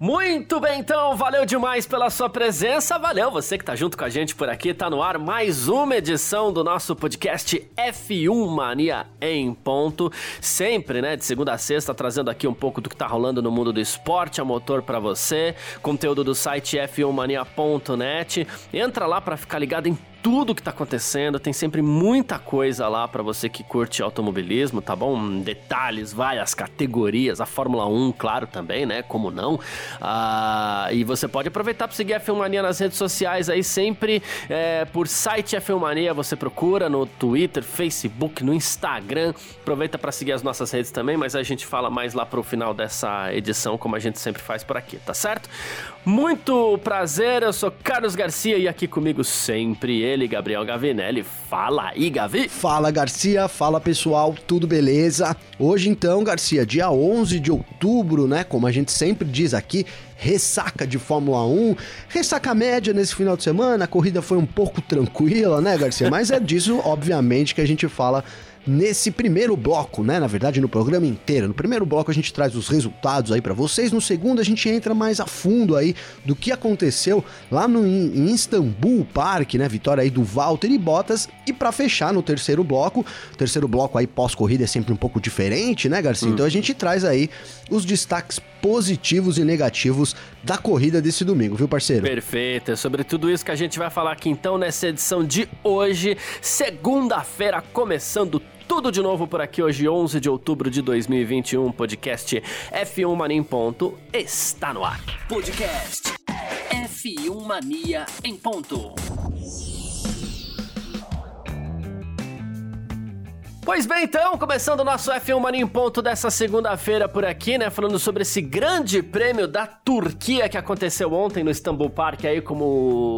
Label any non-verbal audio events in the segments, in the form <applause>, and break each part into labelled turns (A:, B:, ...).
A: Muito bem, então, valeu demais pela sua presença, valeu você que tá junto com a gente por aqui, tá no ar mais uma edição do nosso podcast F1 Mania em ponto, sempre, né, de segunda a sexta, trazendo aqui um pouco do que tá rolando no mundo do esporte a motor para você, conteúdo do site f1mania.net, entra lá para ficar ligado em tudo que tá acontecendo, tem sempre muita coisa lá para você que curte automobilismo, tá bom? Detalhes, várias categorias, a Fórmula 1, claro, também, né? Como não? Ah, e você pode aproveitar para seguir a Filmania nas redes sociais aí, sempre é, por site a Filmania, você procura no Twitter, Facebook, no Instagram. Aproveita para seguir as nossas redes também, mas a gente fala mais lá pro final dessa edição, como a gente sempre faz por aqui, tá certo? Muito prazer, eu sou Carlos Garcia e aqui comigo sempre ele, Gabriel Gavinelli. Fala aí, Gavi!
B: Fala, Garcia. Fala, pessoal. Tudo beleza? Hoje, então, Garcia, dia 11 de outubro, né? Como a gente sempre diz aqui, ressaca de Fórmula 1, ressaca média nesse final de semana, a corrida foi um pouco tranquila, né, Garcia? Mas é disso, obviamente, que a gente fala nesse primeiro bloco, né? Na verdade, no programa inteiro. No primeiro bloco a gente traz os resultados aí para vocês, no segundo a gente entra mais a fundo aí do que aconteceu lá no em Istanbul Park, né? Vitória aí do Valtteri Bottas e para fechar no terceiro bloco, terceiro bloco aí pós-corrida é sempre um pouco diferente, né, Garcia? Hum. Então a gente traz aí os destaques positivos e negativos da corrida desse domingo, viu, parceiro?
A: Perfeito. É sobre tudo isso que a gente vai falar aqui então nessa edição de hoje, segunda-feira, começando tudo de novo por aqui hoje, 11 de outubro de 2021. Podcast F1 Mania em ponto está no ar. Podcast F1 Mania em ponto. Pois bem, então, começando o nosso F1 Mania em ponto dessa segunda-feira por aqui, né? Falando sobre esse grande prêmio da Turquia que aconteceu ontem no Istanbul Park, aí como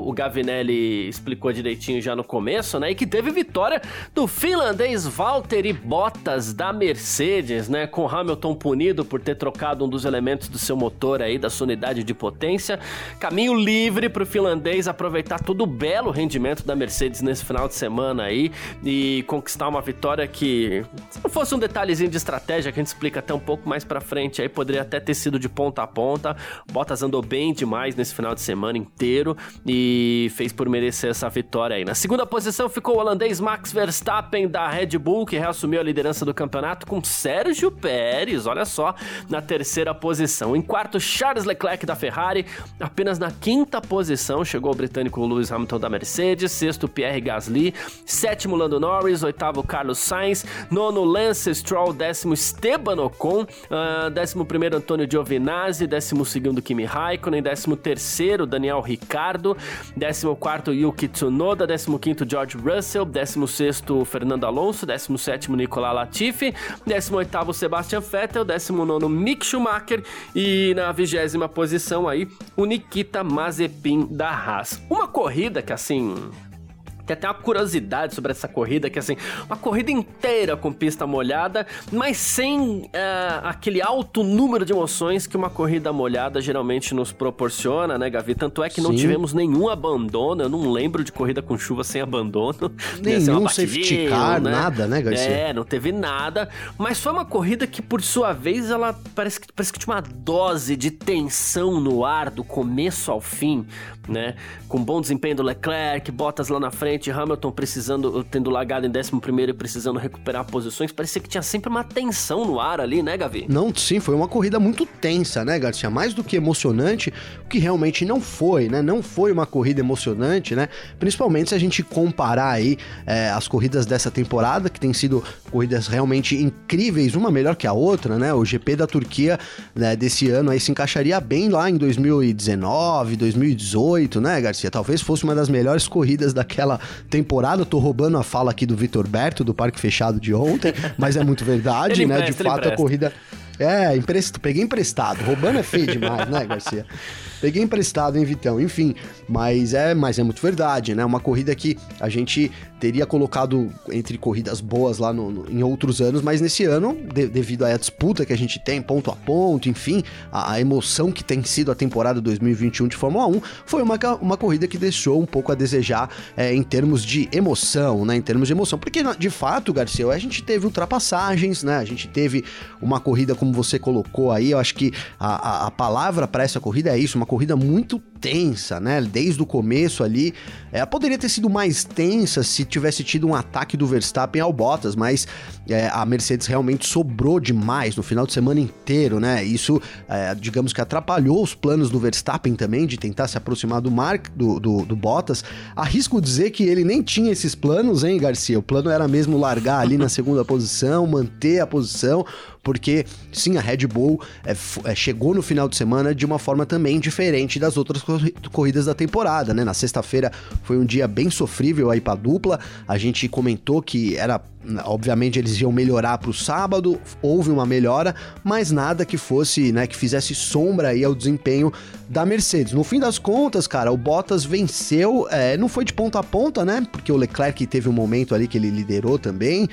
A: o Gavinelli explicou direitinho já no começo, né? E que teve vitória do finlandês Valtteri Bottas da Mercedes, né? Com Hamilton punido por ter trocado um dos elementos do seu motor aí, da sua unidade de potência. Caminho livre para o finlandês aproveitar todo o belo rendimento da Mercedes nesse final de semana aí e conquistar uma vitória que que se não fosse um detalhezinho de estratégia que a gente explica até um pouco mais para frente, aí poderia até ter sido de ponta a ponta. Bottas andou bem demais nesse final de semana inteiro e fez por merecer essa vitória aí. Na segunda posição ficou o holandês Max Verstappen da Red Bull, que reassumiu a liderança do campeonato com Sérgio Pérez, olha só, na terceira posição. Em quarto, Charles Leclerc da Ferrari, apenas na quinta posição chegou o britânico Lewis Hamilton da Mercedes, sexto Pierre Gasly, sétimo Lando Norris, oitavo Carlos Sainz Sainz, nono Lance Stroll, décimo Esteban Ocon, uh, décimo primeiro Antônio Giovinazzi, décimo segundo Kimi Raikkonen, décimo terceiro Daniel Ricardo, décimo quarto Yuki Tsunoda, décimo quinto George Russell, décimo sexto Fernando Alonso, décimo sétimo Nicolas Latifi, décimo oitavo Sebastian Vettel, décimo nono Mick Schumacher. E na vigésima posição aí o Nikita Mazepin da Haas. Uma corrida que assim tem até uma curiosidade sobre essa corrida, que assim, uma corrida inteira com pista molhada, mas sem uh, aquele alto número de emoções que uma corrida molhada geralmente nos proporciona, né, Gavi? Tanto é que não Sim. tivemos nenhum abandono, eu não lembro de corrida com chuva sem abandono. <laughs>
B: Nenhum safety car, né? nada, né, Garcia?
A: É, não teve nada, mas foi uma corrida que, por sua vez, ela parece que, parece que tinha uma dose de tensão no ar, do começo ao fim, né? Com bom desempenho do Leclerc, Bottas lá na frente, Hamilton precisando, tendo largado em 11 e precisando recuperar posições, parecia que tinha sempre uma tensão no ar ali, né, Gavi?
B: Não, sim, foi uma corrida muito tensa, né, Garcia? Mais do que emocionante, o que realmente não foi, né? Não foi uma corrida emocionante, né? Principalmente se a gente comparar aí é, as corridas dessa temporada, que tem sido corridas realmente incríveis, uma melhor que a outra, né? O GP da Turquia né, desse ano aí se encaixaria bem lá em 2019, 2018, né, Garcia? Talvez fosse uma das melhores corridas daquela temporada. Tô roubando a fala aqui do Vitor Berto, do Parque Fechado de ontem, mas é muito verdade, né? Empresta, de fato, a corrida. É, empresto, peguei emprestado. Roubando é feio demais, né, Garcia? Peguei emprestado, hein, Vitão? Enfim, mas é, mas é muito verdade, né? Uma corrida que a gente teria colocado entre corridas boas lá no, no, em outros anos, mas nesse ano, de, devido à disputa que a gente tem, ponto a ponto, enfim, a, a, emoção que tem sido a temporada 2021 de Fórmula 1, foi uma, uma corrida que deixou um pouco a desejar é, em termos de emoção, né? Em termos de emoção. Porque, de fato, Garcia, a gente teve ultrapassagens, né? A gente teve uma corrida, como você colocou aí, eu acho que a, a, a palavra para essa corrida é isso, uma corrida muito tensa, né? Desde o começo ali. É, poderia ter sido mais tensa se tivesse tido um ataque do Verstappen ao Bottas, mas é, a Mercedes realmente sobrou demais no final de semana inteiro, né? Isso, é, digamos que atrapalhou os planos do Verstappen também de tentar se aproximar do Mark, do, do, do Bottas. Arrisco dizer que ele nem tinha esses planos, hein, Garcia? O plano era mesmo largar ali na segunda posição, manter a posição porque sim, a Red Bull é, é, chegou no final de semana de uma forma também diferente das outras corridas da temporada, né? Na sexta-feira foi um dia bem sofrível aí para dupla. A gente comentou que era Obviamente eles iam melhorar para o sábado, houve uma melhora, mas nada que fosse, né, que fizesse sombra aí ao desempenho da Mercedes. No fim das contas, cara, o Bottas venceu, é, não foi de ponta a ponta, né? Porque o Leclerc teve um momento ali que ele liderou também,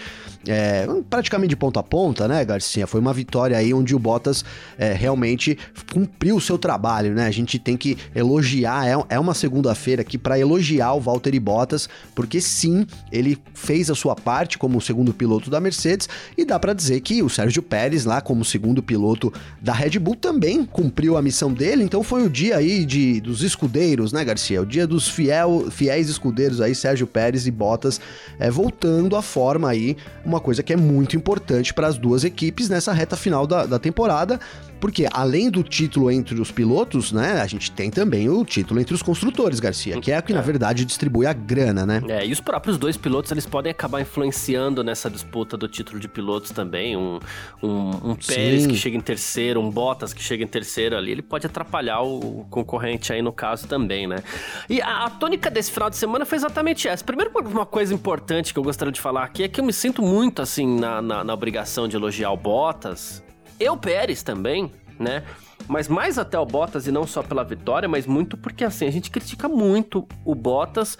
B: é, praticamente de ponta a ponta, né, Garcia? Foi uma vitória aí onde o Bottas é, realmente cumpriu o seu trabalho, né? A gente tem que elogiar, é, é uma segunda-feira aqui para elogiar o Valtteri Bottas, porque sim, ele fez a sua parte como segundo piloto da Mercedes e dá para dizer que o Sérgio Pérez lá como segundo piloto da Red Bull também cumpriu a missão dele, então foi o dia aí de, dos escudeiros, né, Garcia? O dia dos fiel, fiéis escudeiros aí, Sérgio Pérez e Bottas é, voltando à forma aí, uma coisa que é muito importante para as duas equipes nessa reta final da, da temporada. Porque além do título entre os pilotos, né, a gente tem também o título entre os construtores, Garcia, que é o que é. na verdade distribui a grana, né?
A: É, e os próprios dois pilotos, eles podem acabar influenciando nessa disputa do título de pilotos também. Um, um, um Pérez que chega em terceiro, um Bottas que chega em terceiro ali, ele pode atrapalhar o concorrente aí no caso também, né? E a, a tônica desse final de semana foi exatamente essa. Primeiro, uma coisa importante que eu gostaria de falar aqui é que eu me sinto muito assim na, na, na obrigação de elogiar o Bottas e o Pérez também, né? Mas mais até o Bottas e não só pela vitória, mas muito porque assim, a gente critica muito o Bottas.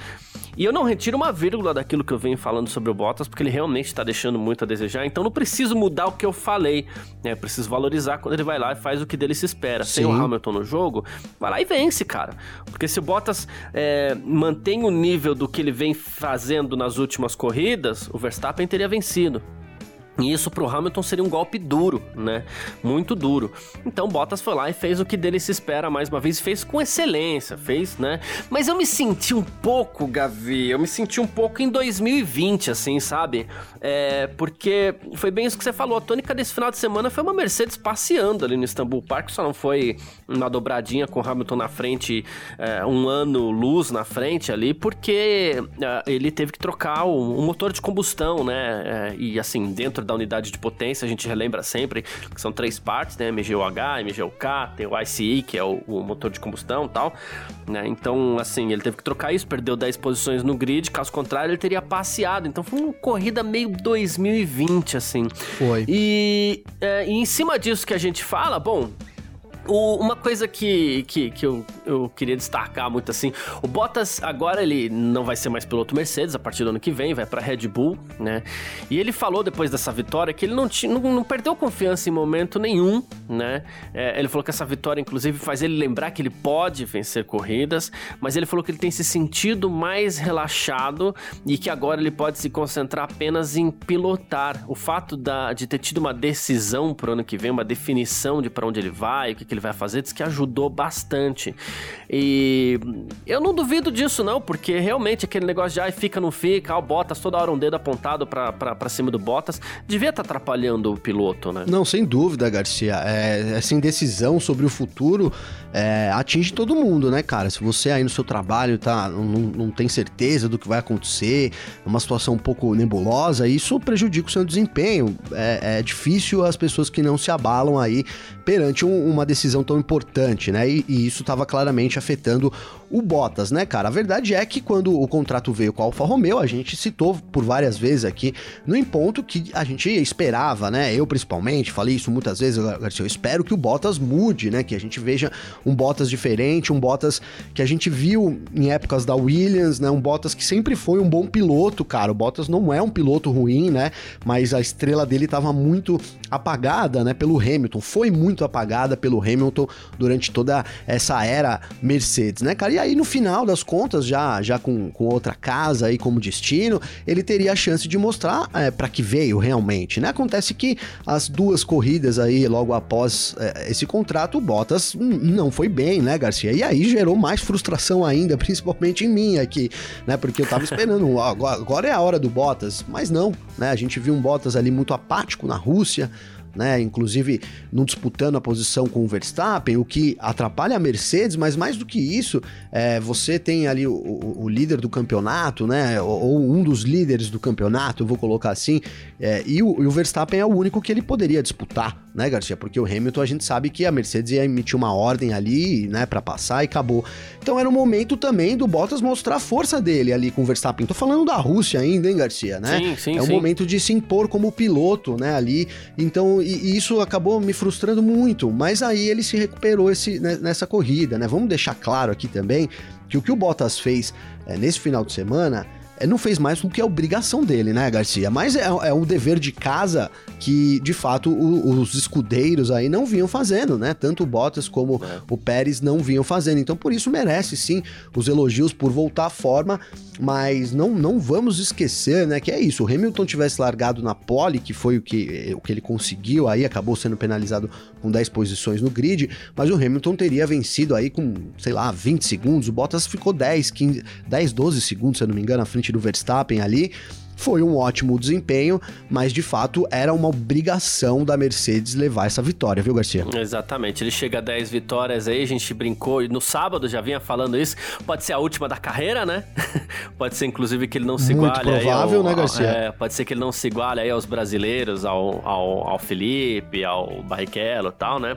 A: E eu não retiro uma vírgula daquilo que eu venho falando sobre o Bottas, porque ele realmente está deixando muito a desejar. Então não preciso mudar o que eu falei, né? Preciso valorizar quando ele vai lá e faz o que dele se espera. Sim. Sem o Hamilton no jogo, vai lá e vence, cara. Porque se o Bottas é, mantém o nível do que ele vem fazendo nas últimas corridas, o Verstappen teria vencido. E isso pro Hamilton seria um golpe duro, né? Muito duro. Então Bottas foi lá e fez o que dele se espera mais uma vez, fez com excelência, fez, né? Mas eu me senti um pouco, Gavi, eu me senti um pouco em 2020, assim, sabe? É, porque foi bem isso que você falou, a tônica desse final de semana foi uma Mercedes passeando ali no Istanbul Park, só não foi uma dobradinha com Hamilton na frente, é, um ano luz na frente ali, porque é, ele teve que trocar o, o, motor de combustão, né? É, e assim, dentro da unidade de potência, a gente relembra sempre que são três partes, né? MGUH, MGUK, tem o ICE, que é o, o motor de combustão e tal, né? Então, assim, ele teve que trocar isso, perdeu 10 posições no grid, caso contrário, ele teria passeado. Então, foi uma corrida meio 2020, assim.
B: Foi.
A: E, é, e em cima disso que a gente fala, bom, o, uma coisa que, que, que eu, eu queria destacar muito assim, o Bottas agora ele não vai ser mais piloto Mercedes a partir do ano que vem, vai para Red Bull, né? E ele falou depois dessa vitória que ele não, tinha, não, não perdeu confiança em momento nenhum, né? É, ele falou que essa vitória, inclusive, faz ele lembrar que ele pode vencer corridas, mas ele falou que ele tem se sentido mais relaxado e que agora ele pode se concentrar apenas em pilotar. O fato da, de ter tido uma decisão pro ano que vem, uma definição de para onde ele vai, o que, que ele vai fazer, diz que ajudou bastante. E eu não duvido disso, não, porque realmente aquele negócio de ai, fica, não fica, ah, o Bottas toda hora um dedo apontado pra cima do Bottas, devia estar tá atrapalhando o piloto, né?
B: Não, sem dúvida, Garcia. É, essa indecisão sobre o futuro é, atinge todo mundo, né, cara? Se você aí no seu trabalho tá, não, não tem certeza do que vai acontecer, é uma situação um pouco nebulosa, isso prejudica o seu desempenho. É, é difícil as pessoas que não se abalam aí perante um, uma decisão tão importante, né? E, e isso estava claramente afetando o Bottas, né, cara? A verdade é que quando o contrato veio com a Alfa Romeo, a gente citou por várias vezes aqui no em ponto que a gente esperava, né? Eu principalmente falei isso muitas vezes, Garcia, eu espero que o Bottas mude, né? Que a gente veja um Bottas diferente, um Bottas que a gente viu em épocas da Williams, né? Um Bottas que sempre foi um bom piloto, cara. O Bottas não é um piloto ruim, né? Mas a estrela dele estava muito apagada, né? Pelo Hamilton, foi muito apagada pelo Hamilton durante toda essa era Mercedes, né, cara? E aí no final das contas, já já com, com outra casa aí como destino, ele teria a chance de mostrar é, para que veio realmente, né? Acontece que as duas corridas aí logo após é, esse contrato, o Bottas não foi bem, né, Garcia? E aí gerou mais frustração ainda, <laughs> principalmente em mim aqui, né? Porque eu tava esperando, agora é a hora do Bottas, mas não, né? A gente viu um Bottas ali muito apático na Rússia, né? Inclusive não disputando a posição com o Verstappen, o que atrapalha a Mercedes, mas mais do que isso, é, você tem ali o, o, o, líder do campeonato, né? Ou, ou, um dos líderes do campeonato, eu vou colocar assim, é, e, o, e o Verstappen é o único que ele poderia disputar, né, Garcia? Porque o Hamilton a gente sabe que a Mercedes ia emitir uma ordem ali, né, para passar e acabou. Então era o momento também do Bottas mostrar a força dele ali com o Verstappen. Tô falando da Rússia ainda, hein, Garcia, né?
A: Sim, sim,
B: é o
A: sim.
B: momento de se impor como piloto, né, ali. Então, e, e isso acabou me frustrando muito, mas aí ele se recuperou esse, né, nessa corrida, né? Vamos deixar claro aqui também que o que o Bottas fez é, nesse final de semana não fez mais do que a obrigação dele, né, Garcia? Mas é, é o dever de casa que, de fato, o, os escudeiros aí não vinham fazendo, né? Tanto o Bottas como é. o Pérez não vinham fazendo. Então, por isso, merece sim os elogios por voltar à forma, mas não, não vamos esquecer, né, que é isso. O Hamilton tivesse largado na pole, que foi o que, o que ele conseguiu aí, acabou sendo penalizado com 10 posições no grid, mas o Hamilton teria vencido aí com, sei lá, 20 segundos. O Bottas ficou 10, 15, 10, 12 segundos, se eu não me engano, à frente frente do Verstappen ali. Foi um ótimo desempenho, mas de fato era uma obrigação da Mercedes levar essa vitória, viu, Garcia?
A: Exatamente. Ele chega a 10 vitórias aí, a gente brincou e no sábado já vinha falando isso. Pode ser a última da carreira, né? <laughs> pode ser inclusive que ele não se
B: Muito
A: iguale
B: provável,
A: ao,
B: né, Garcia?
A: É, pode ser que ele não se iguale aí aos brasileiros, ao, ao, ao Felipe, ao Barrichello e tal, né?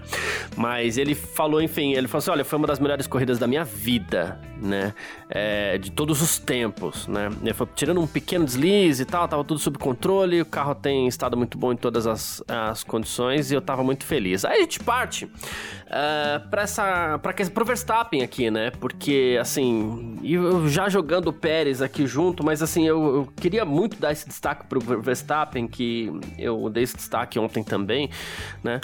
A: Mas ele falou, enfim, ele falou assim: olha, foi uma das melhores corridas da minha vida, né? É, de todos os tempos, né? Ele foi tirando um pequeno deslize e tal, tava tudo sob controle, o carro tem estado muito bom em todas as, as condições e eu tava muito feliz. Aí a gente parte uh, pra essa. Pra, pro Verstappen aqui, né? Porque, assim, eu já jogando o Pérez aqui junto, mas assim, eu, eu queria muito dar esse destaque pro Verstappen, que eu dei esse destaque ontem também, né?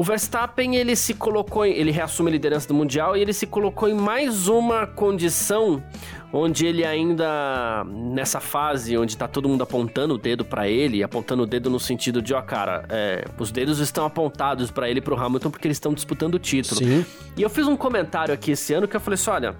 A: O Verstappen, ele se colocou, ele reassume a liderança do Mundial e ele se colocou em mais uma condição onde ele ainda nessa fase onde tá todo mundo apontando o dedo para ele, apontando o dedo no sentido de, ó, cara, é, os dedos estão apontados para ele e pro Hamilton porque eles estão disputando o título.
B: Sim.
A: E eu fiz um comentário aqui esse ano que eu falei assim, olha,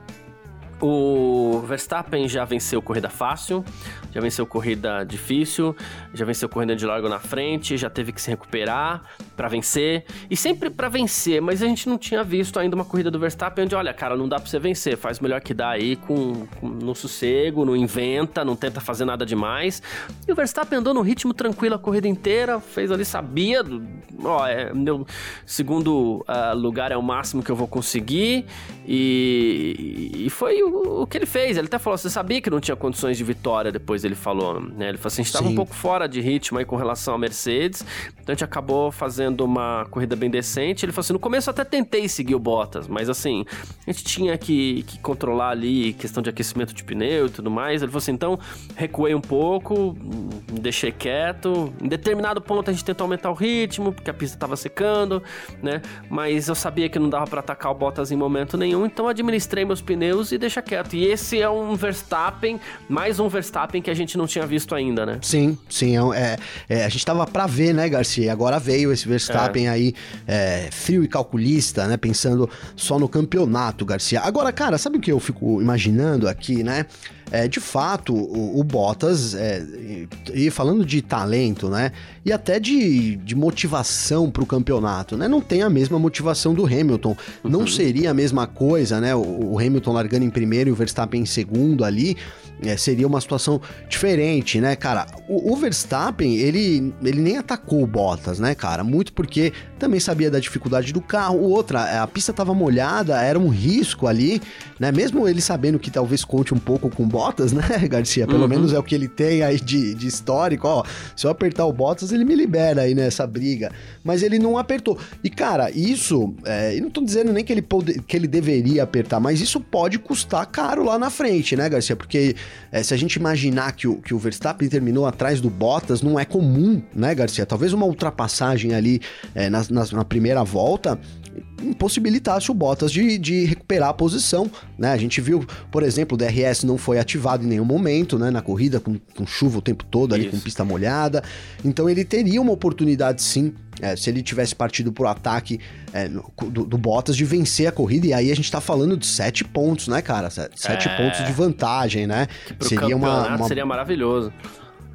A: o Verstappen já venceu corrida fácil, já venceu corrida difícil, já venceu corrida de largo na frente, já teve que se recuperar para vencer e sempre para vencer, mas a gente não tinha visto ainda uma corrida do Verstappen onde, olha, cara, não dá para você vencer, faz melhor que dá aí com, com, no sossego, não inventa, não tenta fazer nada demais. E o Verstappen andou no ritmo tranquilo a corrida inteira, fez ali, sabia, ó, é, meu segundo uh, lugar é o máximo que eu vou conseguir e, e foi o, o, que ele fez. Ele até falou: você sabia que não tinha condições de vitória depois ele falou, né? Ele falou assim: a gente estava um pouco fora de ritmo aí com relação à Mercedes, então a gente acabou fazendo uma corrida bem decente. Ele falou assim: no começo eu até tentei seguir o Bottas, mas assim, a gente tinha que, que controlar ali questão de aquecimento de pneu e tudo mais. Ele falou assim: então recuei um pouco, deixei quieto. Em determinado ponto a gente tentou aumentar o ritmo, porque a pista estava secando, né? Mas eu sabia que não dava para atacar o Bottas em momento nenhum, então administrei meus pneus e deixei deixa quieto. E esse é um Verstappen, mais um Verstappen que a gente não tinha visto ainda, né?
B: Sim, sim. É, é, é a gente tava pra ver, né, Garcia? Agora veio esse Verstappen é. aí, é, frio e calculista, né? Pensando só no campeonato, Garcia. Agora, cara, sabe o que eu fico imaginando aqui, né? É, de fato, o, o Bottas, é, e falando de talento, né? E até de, de motivação para o campeonato, né? Não tem a mesma motivação do Hamilton. Uhum. Não seria a mesma coisa, né? O, o Hamilton largando em primeiro e o Verstappen em segundo ali é, seria uma situação diferente, né, cara? O, o, Verstappen, ele, ele nem atacou o Bottas, né, cara? Muito porque também sabia da dificuldade do carro. Outra, a pista estava molhada, era um risco ali, né? Mesmo ele sabendo que talvez conte um pouco com Bottas, <laughs> né, Garcia? Pelo uhum. menos é o que ele tem aí de, de histórico, ó. Se eu apertar o Bottas, ele me libera aí nessa briga. Mas ele não apertou. E, cara, isso, é, eu não tô dizendo nem que ele, pode, que ele deveria apertar, mas isso pode custar caro lá na frente, né, Garcia? Porque é, se a gente imaginar que o, que o Verstappen terminou atrás do Bottas, não é comum, né, Garcia? Talvez uma ultrapassagem ali é, na, na, na primeira volta impossibilitasse o Bottas de, de recuperar a posição, né? A gente viu, por exemplo, o DRS não foi ativado em nenhum momento, né? Na corrida, com, com chuva o tempo todo ali, Isso. com pista molhada. Então ele teria uma oportunidade sim, é, se ele tivesse partido por ataque é, do, do, Bottas de vencer a corrida. E aí a gente tá falando de sete pontos, né, cara? Sete é... pontos de vantagem, né?
A: seria uma, uma... seria maravilhoso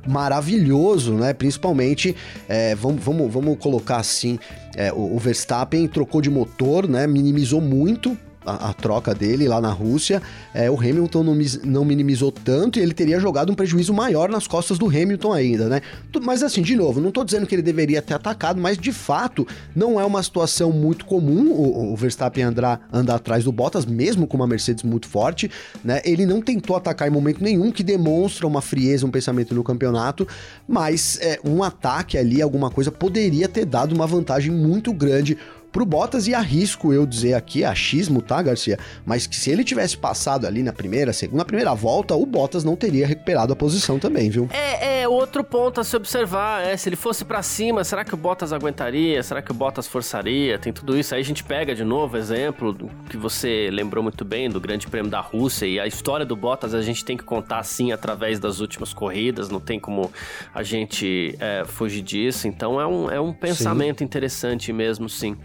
B: maravilhoso, né? Principalmente, é, vamos, vamos, vamos colocar assim, é, o, o Verstappen trocou de motor, né? Minimizou muito a, a, troca dele lá na Rússia, é, o Hamilton não, não, minimizou tanto e ele teria jogado um prejuízo maior nas costas do Hamilton ainda, né? Mas assim, de novo, não tô dizendo que ele deveria ter atacado, mas de fato não é uma situação muito comum o, o Verstappen andar, andar atrás do Bottas, mesmo com uma Mercedes muito forte, né? Ele não tentou atacar em momento nenhum, que demonstra uma frieza, um pensamento no campeonato, mas é, um ataque ali, alguma coisa, poderia ter dado uma vantagem muito grande pro Bottas e arrisco eu dizer aqui, achismo, tá, Garcia? Mas que se ele tivesse passado ali na primeira, segunda, primeira volta, o Bottas não teria recuperado a posição também, viu?
A: É, é outro ponto a se observar, é, se ele fosse para cima, será que o Bottas aguentaria? Será que o Bottas forçaria? Tem tudo isso. Aí a gente pega de novo exemplo que você lembrou muito bem do Grande Prêmio da Rússia e a história do Bottas a gente tem que contar assim através das últimas corridas, não tem como a gente é, fugir disso. Então é um, é um pensamento sim. interessante mesmo, sim.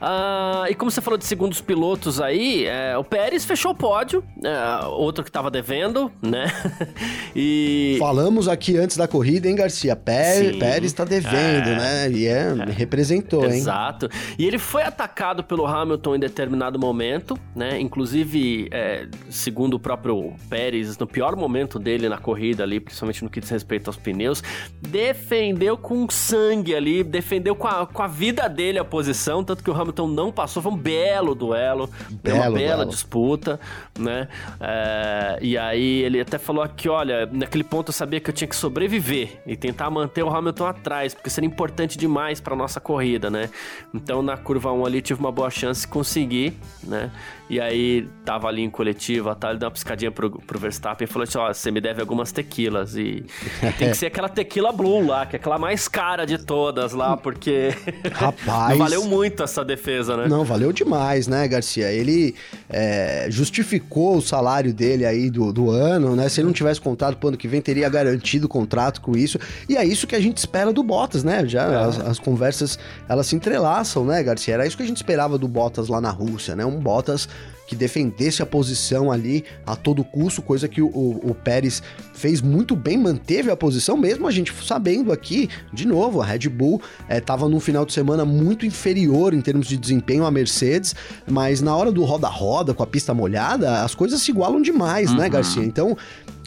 A: Uh, e como você falou de segundos pilotos aí, é, o Pérez fechou o pódio, é, outro que tava devendo, né? <laughs>
B: e... Falamos aqui antes da corrida, hein, Garcia? Pérez, Pérez tá devendo, é, né? E é, é, representou,
A: hein? Exato. E ele foi atacado pelo Hamilton em determinado momento, né? Inclusive, é, segundo o próprio Pérez, no pior momento dele na corrida ali, principalmente no que diz respeito aos pneus, defendeu com sangue ali, defendeu com a, com a vida dele a posição, tanto que o Hamilton não passou, foi um belo duelo, belo uma bela duelo. disputa, né? É, e aí ele até falou aqui, olha, naquele ponto eu sabia que eu tinha que sobreviver e tentar manter o Hamilton atrás, porque seria importante demais para nossa corrida, né? Então na curva 1 ali tive uma boa chance de conseguir, né? E aí tava ali em coletiva, tá? Ele deu uma piscadinha pro, pro Verstappen e falou assim: ó, você me deve algumas tequilas. E, e tem que ser aquela tequila blue lá, que é aquela mais cara de todas lá, porque. <laughs>
B: Rapaz.
A: valeu muito essa defesa, né?
B: Não, valeu demais, né, Garcia? Ele é, justificou o salário dele aí do, do ano, né? Se ele não tivesse contrato pro ano que vem, teria garantido o contrato com isso. E é isso que a gente espera do Bottas, né? Já é. as, as conversas elas se entrelaçam, né, Garcia? Era isso que a gente esperava do Bottas lá na Rússia, né? Um Bottas que defendesse a posição ali a todo custo, coisa que o, o, o, Pérez fez muito bem, manteve a posição, mesmo a gente sabendo aqui, de novo, a Red Bull estava eh, é, num final de semana muito inferior em termos de desempenho à Mercedes, mas na hora do roda-roda, com a pista molhada, as coisas se igualam demais, né, uhum. né, Garcia? Então,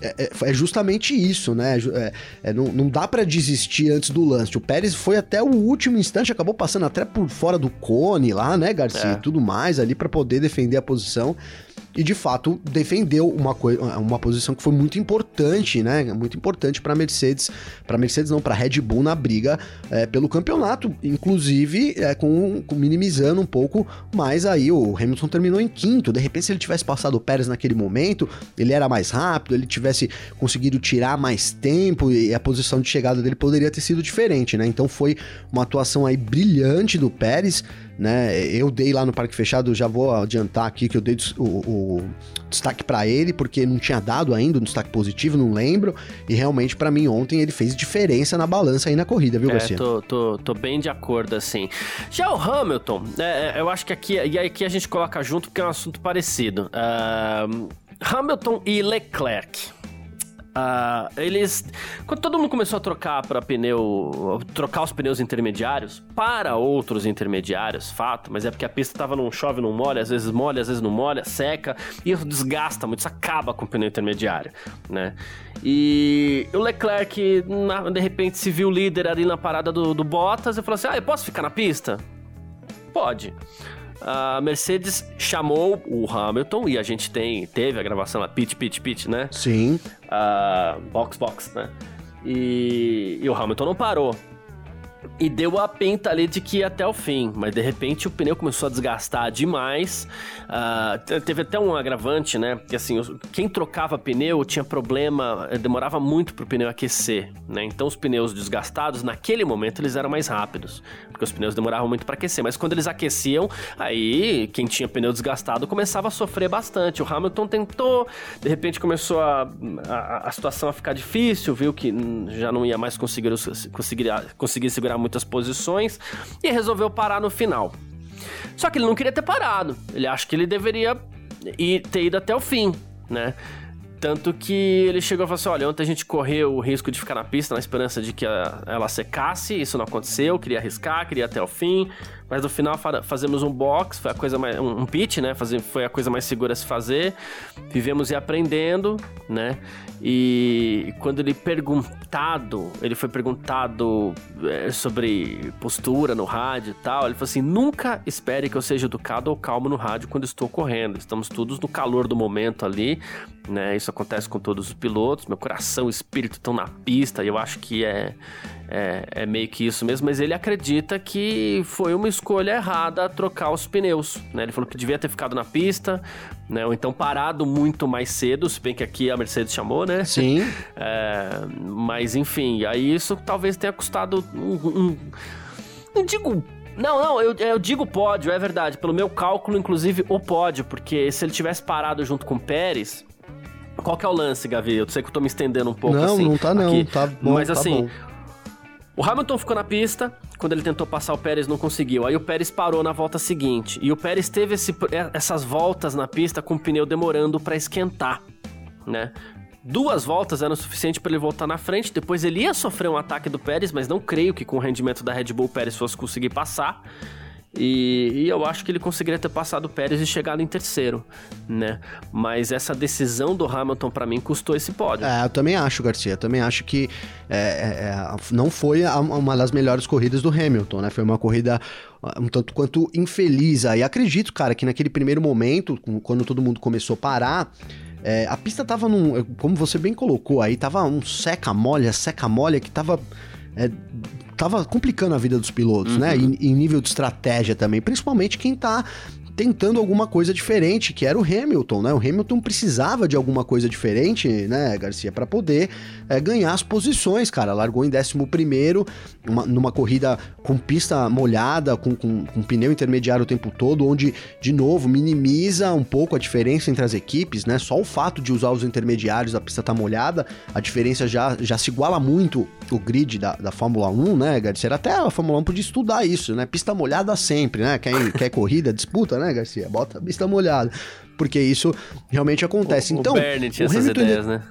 B: é, é, é, justamente isso, né? É, é, não, não dá para desistir antes do lance. O Pérez foi até o último instante, acabou passando até por fora do cone lá, né, Garcia? É. E tudo mais ali para poder defender a posição e de fato defendeu uma, uma posição que foi muito importante, né? Muito importante para Mercedes, para Mercedes não, para Red Bull na briga é, pelo campeonato, inclusive é, com, com, minimizando um pouco mais aí o Hamilton terminou em quinto. De repente, se ele tivesse passado o Pérez naquele momento, ele era mais rápido, ele tivesse conseguido tirar mais tempo e a posição de chegada dele poderia ter sido diferente, né? Então foi uma atuação aí brilhante do Pérez né? Eu dei lá no Parque Fechado, já vou adiantar aqui que eu dei o, o destaque para ele, porque não tinha dado ainda um destaque positivo, não lembro. E realmente, para mim, ontem ele fez diferença na balança aí na corrida, viu,
A: é,
B: Garcia?
A: Tô, tô, tô bem de acordo, assim. Já o Hamilton, é, é eu acho que aqui, e aqui a gente coloca junto porque é um assunto parecido. Uh, Hamilton e Leclerc. Uh, eles. Quando todo mundo começou a trocar para pneu. trocar os pneus intermediários para outros intermediários, fato, mas é porque a pista tava num chove, não molha, às vezes molha, às vezes não molha, seca, e isso desgasta muito, isso acaba com o pneu intermediário, né? E o Leclerc, na, de repente, se viu líder ali na parada do, do Bottas e falou assim: Ah, eu posso ficar na pista? Pode a Mercedes chamou o Hamilton e a gente tem teve a gravação lá, pit, pit, pit, né?
B: Sim.
A: Uh, box, box, né? E, e o Hamilton não parou. E deu a pinta ali de que ia até o fim, mas de repente o pneu começou a desgastar demais. Uh, teve até um agravante, né? Que assim, quem trocava pneu tinha problema, demorava muito pro pneu aquecer, né? Então os pneus desgastados, naquele momento, eles eram mais rápidos, porque os pneus demoravam muito para aquecer. Mas quando eles aqueciam, aí quem tinha pneu desgastado começava a sofrer bastante. O Hamilton tentou, de repente começou a, a, a situação a ficar difícil, viu que já não ia mais conseguir, conseguir, conseguir segurar segurar muitas posições e resolveu parar no final. Só que ele não queria ter parado. Ele acha que ele deveria ir, ter ido até o fim, né? Tanto que ele chegou e falou assim: olha, ontem a gente correu o risco de ficar na pista na esperança de que a, ela secasse, isso não aconteceu, queria arriscar, queria até o fim, mas no final fazemos um box, foi a coisa mais. um, pitch, né? Foi a coisa mais segura a se fazer. Vivemos e aprendendo, né? E quando ele perguntado, ele foi perguntado é, sobre postura no rádio e tal, ele falou assim: nunca espere que eu seja educado ou calmo no rádio quando estou correndo. Estamos todos no calor do momento ali, né? Isso acontece com todos os pilotos. Meu coração e espírito estão na pista e eu acho que é, é, é, meio que isso mesmo. Mas ele acredita que foi uma escolha errada trocar os pneus, né? Ele falou que devia ter ficado na pista, né? Ou então parado muito mais cedo, se bem que aqui a Mercedes chamou, né?
B: Sim. <laughs>
A: É, mas enfim, aí isso talvez tenha custado um, um não digo não, não, eu, eu digo pódio, é verdade. Pelo meu cálculo, inclusive, o pódio, porque se ele tivesse parado junto com o Pérez, qual que é o lance, Gavi? Eu sei que eu tô me estendendo um pouco
B: não,
A: assim.
B: Não, não tá não, aqui. tá bom,
A: Mas
B: tá
A: assim,
B: bom.
A: O Hamilton ficou na pista, quando ele tentou passar o Pérez não conseguiu. Aí o Pérez parou na volta seguinte. E o Pérez teve esse, essas voltas na pista com o pneu demorando para esquentar, né? Duas voltas eram suficiente para ele voltar na frente. Depois ele ia sofrer um ataque do Pérez, mas não creio que com o rendimento da Red Bull o Pérez fosse conseguir passar. E, e, eu acho que ele conseguiria ter passado o Pérez e chegado em terceiro, né? Mas essa decisão do Hamilton para mim custou esse pódio.
B: É, eu também acho, Garcia. Eu também acho que é, é, é não foi uma das melhores corridas do Hamilton, né? Foi uma corrida um tanto quanto infeliz. E acredito, cara, que naquele primeiro momento, quando todo mundo começou a parar, é, a pista tava num. Como você bem colocou aí, tava um seca-molha, seca-molha que tava. É, tava complicando a vida dos pilotos, né? uhum. né? E, em nível de estratégia também, principalmente quem tá tentando alguma coisa diferente, que era o Hamilton, né? O Hamilton precisava de alguma coisa diferente, né, Garcia, para poder é, ganhar as posições, cara. Largou em 11 uma, numa corrida com pista molhada, com, com, com, pneu intermediário o tempo todo, onde, de novo, minimiza um pouco a diferença entre as equipes, né? Só o fato de usar os intermediários, a pista tá molhada, a diferença já, já se iguala muito o grid da, da Fórmula 1, né, Garcia? Até a Fórmula 1 podia estudar isso, né? Pista molhada sempre, né? Quer, quer corrida, disputa, né? Né, Garcia? Bota a pista molhada. Porque isso realmente acontece.
A: O,
B: então,
A: o Bernie tinha o essas Hamilton ideias, né?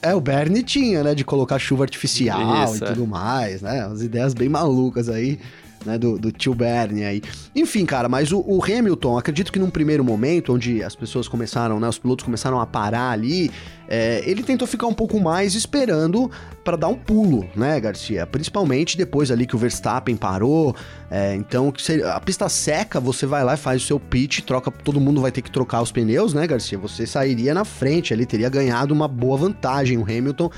B: É, o Bernie tinha, né? De colocar chuva artificial isso, e tudo é. mais, né? As ideias bem malucas aí né, do, do tio Bernie aí. Enfim, cara, mas o, o, Hamilton, acredito que num primeiro momento, onde as pessoas começaram, né, os pilotos começaram a parar ali, é, ele tentou ficar um pouco mais esperando para dar um pulo, né, Garcia? Principalmente depois ali que o Verstappen parou. É, então, a pista seca, você vai lá e faz o seu pit, troca, todo mundo vai ter que trocar os pneus, né, Garcia? Você sairia na frente ali, teria ganhado uma boa vantagem o Hamilton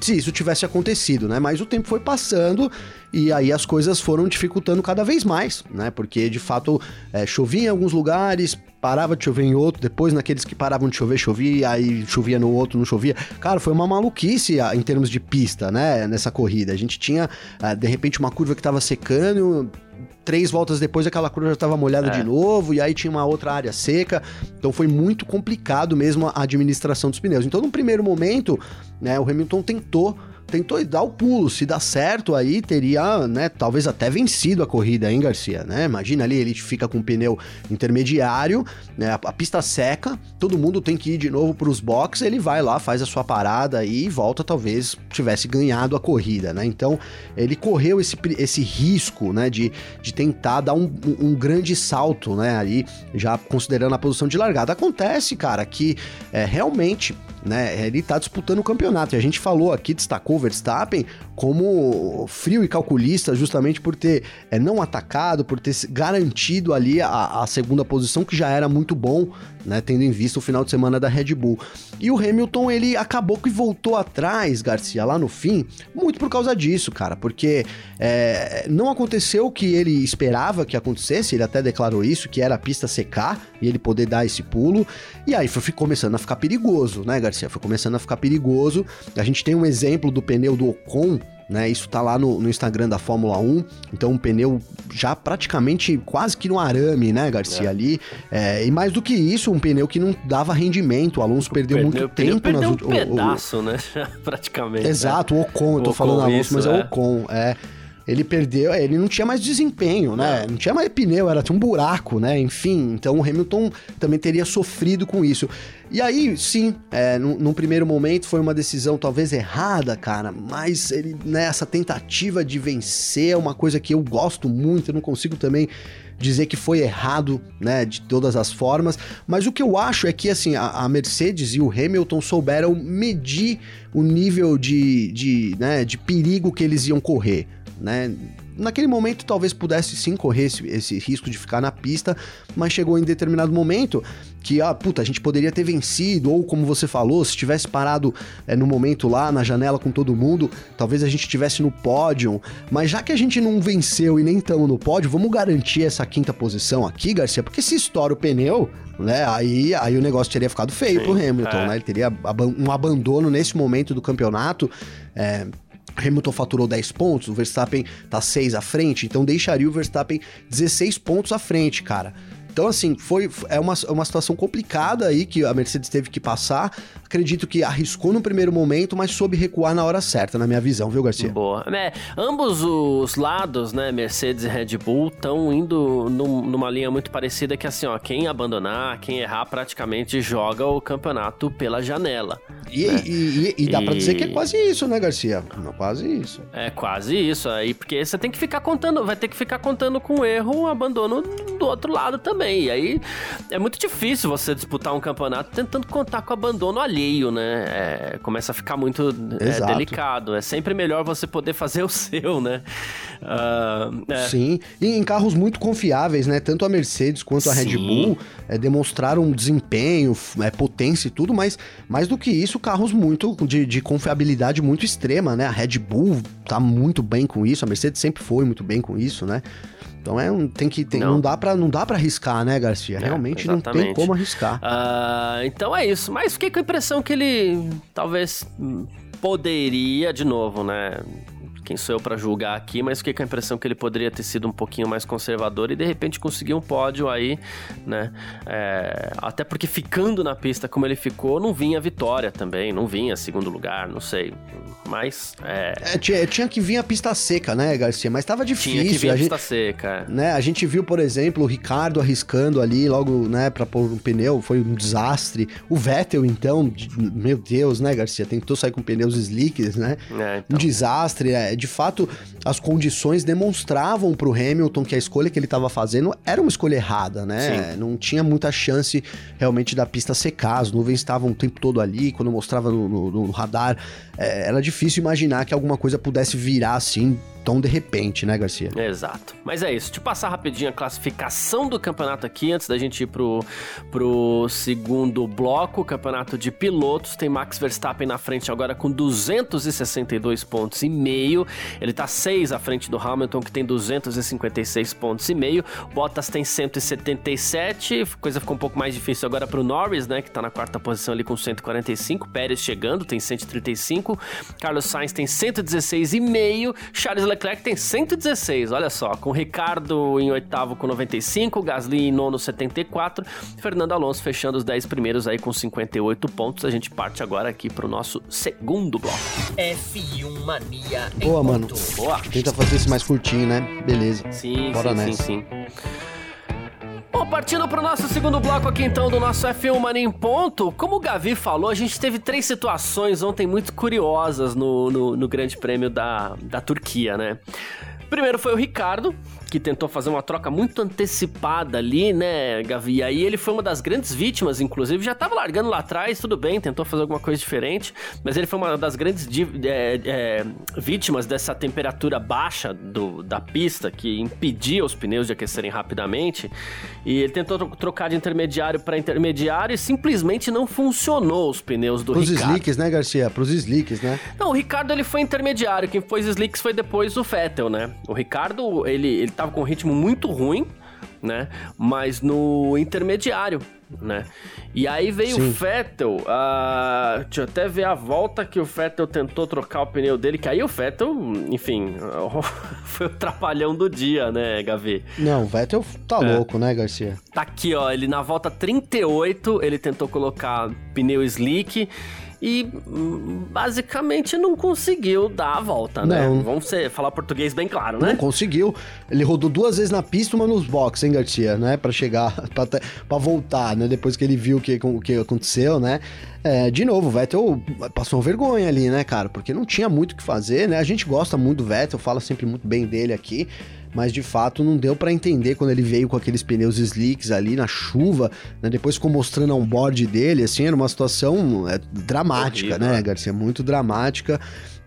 B: se isso tivesse acontecido, né? Mas o tempo foi passando e aí as coisas foram dificultando cada vez mais, né? Porque de fato é, chovia em alguns lugares, parava de chover em outro, depois naqueles que paravam de chover, chovia, aí chovia no outro, não chovia. Cara, foi uma maluquice ah, em termos de pista, né? Nessa corrida. A gente tinha, ah, de repente, uma curva que tava secando três voltas depois aquela curva já estava molhada é. de novo, e aí tinha uma outra área seca. Então foi muito complicado mesmo a administração dos pneus. Então, no primeiro momento, né, o Hamilton tentou tentou dar o pulo. Se dá certo aí, teria, né, talvez até vencido a corrida, hein, Garcia, né? Imagina ali, ele fica com o pneu intermediário, né, a, pista seca, todo mundo tem que ir de novo para os boxes, ele vai lá, faz a sua parada e volta, talvez tivesse ganhado a corrida, né? Então, ele correu esse, esse risco, né, de, de tentar dar um, um grande salto, né, ali, já considerando a posição de largada. Acontece, cara, que é, realmente né? Ele está disputando o campeonato. E a gente falou aqui, destacou o Verstappen como frio e calculista, justamente por ter é, não atacado, por ter garantido ali a, a, segunda posição, que já era muito bom, né? Tendo em vista o final de semana da Red Bull. E o Hamilton, ele acabou que voltou atrás, Garcia, lá no fim, muito por causa disso, cara, porque é, não aconteceu o que ele esperava que acontecesse, ele até declarou isso, que era a pista secar e ele poder dar esse pulo. E aí foi começando a ficar perigoso, né, Garcia? Foi começando a ficar perigoso. A gente tem um exemplo do pneu do Ocon, né? Isso tá lá no, no, Instagram da Fórmula 1. Então, um pneu já praticamente quase que no arame, né, Garcia? É. Ali. É, e mais do que isso, um pneu que não dava rendimento. O Alonso o perdeu pneu, muito tempo
A: perdeu nas um pedaço, o, né? <laughs> praticamente.
B: Exato, né? o Ocon, eu tô o falando Ocon, Alonso, isso, mas é, é o Ocon. É ele perdeu, é, ele não tinha mais desempenho, né? Não tinha mais pneu, era tinha um buraco, né? Enfim, então o Hamilton também teria sofrido com isso. E aí, sim, é, num, num, primeiro momento foi uma decisão talvez errada, cara, mas ele, né, essa tentativa de vencer é uma coisa que eu gosto muito, eu não consigo também dizer que foi errado, né, de todas as formas, mas o que eu acho é que, assim, a, a Mercedes e o Hamilton souberam medir o nível de, de, né, de perigo que eles iam correr né? Naquele momento talvez pudesse sim correr esse, esse, risco de ficar na pista, mas chegou em determinado momento que, ah, puta, a gente poderia ter vencido, ou como você falou, se tivesse parado é, no momento lá, na janela com todo mundo, talvez a gente estivesse no pódio, mas já que a gente não venceu e nem estamos no pódio, vamos garantir essa quinta posição aqui, Garcia, porque se estoura o pneu, né, aí, aí o negócio teria ficado feio Sim, pro Hamilton, é. né, ele teria um abandono nesse momento do campeonato, é, Hamilton faturou 10 pontos, o Verstappen tá 6 à frente, então deixaria o Verstappen 16 pontos à frente, cara. Então, assim, foi é uma, é uma situação complicada aí que a Mercedes teve que passar. Acredito que arriscou no primeiro momento, mas soube recuar na hora certa, na minha visão, viu, Garcia?
A: Boa. É, ambos os lados, né, Mercedes e Red Bull, estão indo num, numa linha muito parecida que, assim, ó, quem abandonar, quem errar, praticamente joga o campeonato pela janela.
B: E, né? e, e, e dá e... pra dizer que é quase isso, né, Garcia? Não, quase isso.
A: É quase isso. Aí, porque você tem que ficar contando, vai ter que ficar contando com o erro, o abandono do outro lado também. E aí é muito difícil você disputar um campeonato tentando contar com abandono alheio, né? É, começa a ficar muito é, delicado. É sempre melhor você poder fazer <laughs> o seu, né?
B: Uh, é. Sim, e em carros muito confiáveis, né? Tanto a Mercedes quanto a Sim. Red Bull é, demonstraram desempenho, é, potência e tudo, mas mais do que isso, carros muito de, de confiabilidade muito extrema, né? A Red Bull tá muito bem com isso, a Mercedes sempre foi muito bem com isso, né? Então é um, tem que tem, não. não dá para não dá para arriscar, né, Garcia? É, Realmente não tem como arriscar.
A: Uh, então é isso. Mas fiquei com a impressão que ele talvez poderia de novo, né? Quem sou eu para julgar aqui, mas fiquei com a impressão que ele poderia ter sido um pouquinho mais conservador e de repente conseguir um pódio aí, né? É, até porque ficando na pista como ele ficou, não vinha vitória também, não vinha segundo lugar, não sei. Mas. É...
B: É, tinha, tinha, que vir a pista seca, né, Garcia? Mas tava difícil.
A: Tinha que vir
B: a,
A: a pista gente, seca.
B: É. Né, a gente viu, por exemplo, o Ricardo arriscando ali logo, né, pra pôr um pneu, foi um desastre. O Vettel, então, meu Deus, né, Garcia? Tentou sair com pneus slicks, né? É, então. Um desastre. É, de fato, as condições demonstravam pro Hamilton que a escolha que ele estava fazendo era uma escolha errada, né? Sim. Não tinha muita chance realmente da pista secar, as nuvens estavam o tempo todo ali, quando mostrava no, no, no radar, é, era difícil imaginar que alguma coisa pudesse virar assim tão de repente, né, Garcia?
A: Exato. Mas é isso. Deixa eu passar rapidinho a classificação do campeonato aqui, antes da gente ir pro, pro segundo bloco. Campeonato de pilotos tem Max Verstappen na frente agora com 262 pontos e meio. Ele tá 6 6 à frente do Hamilton, que tem 256 pontos e meio. Bottas tem 177, coisa ficou um pouco mais difícil agora pro Norris, né, que tá na quarta posição ali com 145. Pérez chegando, tem 135. Carlos Sainz tem 116,5. Charles Leclerc tem 116, olha só, com Ricardo em oitavo com 95, Gasly em nono 74, Fernando Alonso fechando os 10 primeiros aí com 58 pontos. A gente parte agora aqui pro nosso segundo bloco.
C: F1 Mania
B: Boa, mano.
A: Boa.
B: Tenta fazer esse mais curtinho, né? Beleza.
A: Sim,
B: Bora
A: sim,
B: nessa.
A: sim, sim. Bom, partindo pro nosso segundo bloco aqui então do nosso F1 Mania em ponto, como o Gavi falou, a gente teve três situações ontem muito curiosas no, no, no Grande Prêmio da, da Turquia, né? Primeiro foi o Ricardo, que tentou fazer uma troca muito antecipada ali, né, Gavi? E aí ele foi uma das grandes vítimas, inclusive, já tava largando lá atrás, tudo bem, tentou fazer alguma coisa diferente, mas ele foi uma das grandes é, é, vítimas dessa temperatura baixa do, da pista, que impedia os pneus de aquecerem rapidamente. E ele tentou tro- trocar de intermediário para intermediário e simplesmente não funcionou os pneus do
B: Pros
A: Ricardo.
B: slicks, né, Garcia? Pros slicks, né?
A: Não, o Ricardo ele foi intermediário. Quem pôs slicks foi depois o Vettel, né? O Ricardo, ele, ele tava com um ritmo muito ruim, né? Mas no intermediário, né? E aí veio
B: Sim.
A: o Vettel. ah, deixa eu até ver a volta que o Vettel tentou trocar o pneu dele. Que aí o Vettel, enfim, <laughs> foi o trapalhão do dia, né, Gavi?
B: Não, o Vettel tá
A: É.
B: louco, né, Garcia?
A: Tá aqui, ó, ele na volta 38, ele tentou colocar pneu slick e hum, basicamente não conseguiu dar a volta, né?
B: Não.
A: Vamos ser, falar português bem claro,
B: Não
A: né?
B: conseguiu. Ele rodou duas vezes na pista, uma nos boxes, hein, Garcia, né? Pra chegar, <laughs> pra voltar, né? Depois que ele viu o que, o que aconteceu, né? É, de novo, o Vettel passou uma vergonha ali, né, cara? Porque não tinha muito o que fazer, né? A gente gosta muito do Vettel, fala sempre muito bem dele aqui. Mas de fato não deu pra entender quando ele veio com aqueles pneus slicks ali na chuva, né? Depois ficou mostrando a onboard dele, assim, era uma situação é, dramática,
A: Horrível,
B: né,
A: né?
B: Garcia? Muito dramática.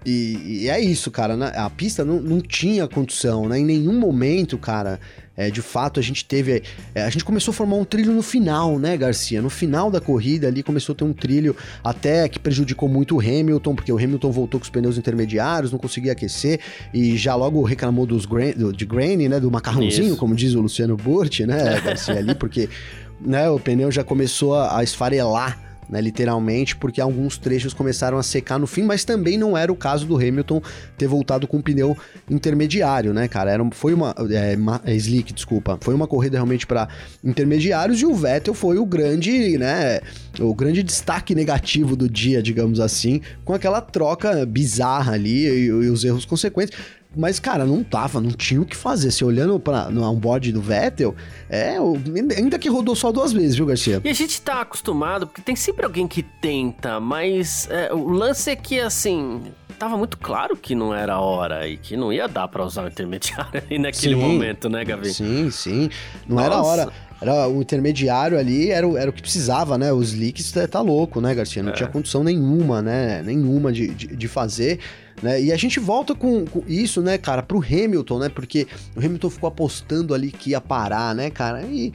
B: E, e é isso, cara. né? A pista não, não tinha condição, né? Em nenhum momento, cara. É, de fato, a gente teve. é, a gente começou a formar um trilho no final, né, Garcia? No final da corrida ali começou a ter um trilho até que prejudicou muito o Hamilton, porque o Hamilton voltou com os pneus intermediários, não conseguia aquecer e já logo reclamou dos gra do, de grain, né? Do macarrãozinho,
A: Isso.
B: como diz o Luciano Burti, né, Garcia, ali, porque <laughs> né, o pneu já começou a, a esfarelar né, literalmente, porque alguns trechos começaram a secar no fim, mas também não era o caso do Hamilton ter voltado com um pneu intermediário, né, cara? Era, foi uma, é, ma- é, slick, desculpa, foi uma corrida realmente para intermediários e o Vettel foi o grande, né, o grande destaque negativo do dia, digamos assim, com aquela troca bizarra ali e, e os erros consequentes. Mas, cara, não tava, não tinha o que fazer. Se olhando para no onboard do Vettel, é, ainda que rodou só duas vezes, viu, Garcia?
A: E a gente tá acostumado, porque tem sempre alguém que tenta, mas é, o lance é que, assim, tava muito claro que não era a hora e que não ia dar pra usar o intermediário ali naquele
B: Sim.
A: momento, né, Gavi?
B: Sim, sim. Não era a
A: Nossa.
B: hora. Era o intermediário ali, era o, era o que precisava, né? Os leaks tá, tá louco, né, Garcia? Não
A: É.
B: tinha condição nenhuma, né? Nenhuma de, de, de fazer. Né? E a gente volta com, com isso, né, cara, pro Hamilton, né? Porque o Hamilton ficou apostando ali que ia parar, né, cara? E,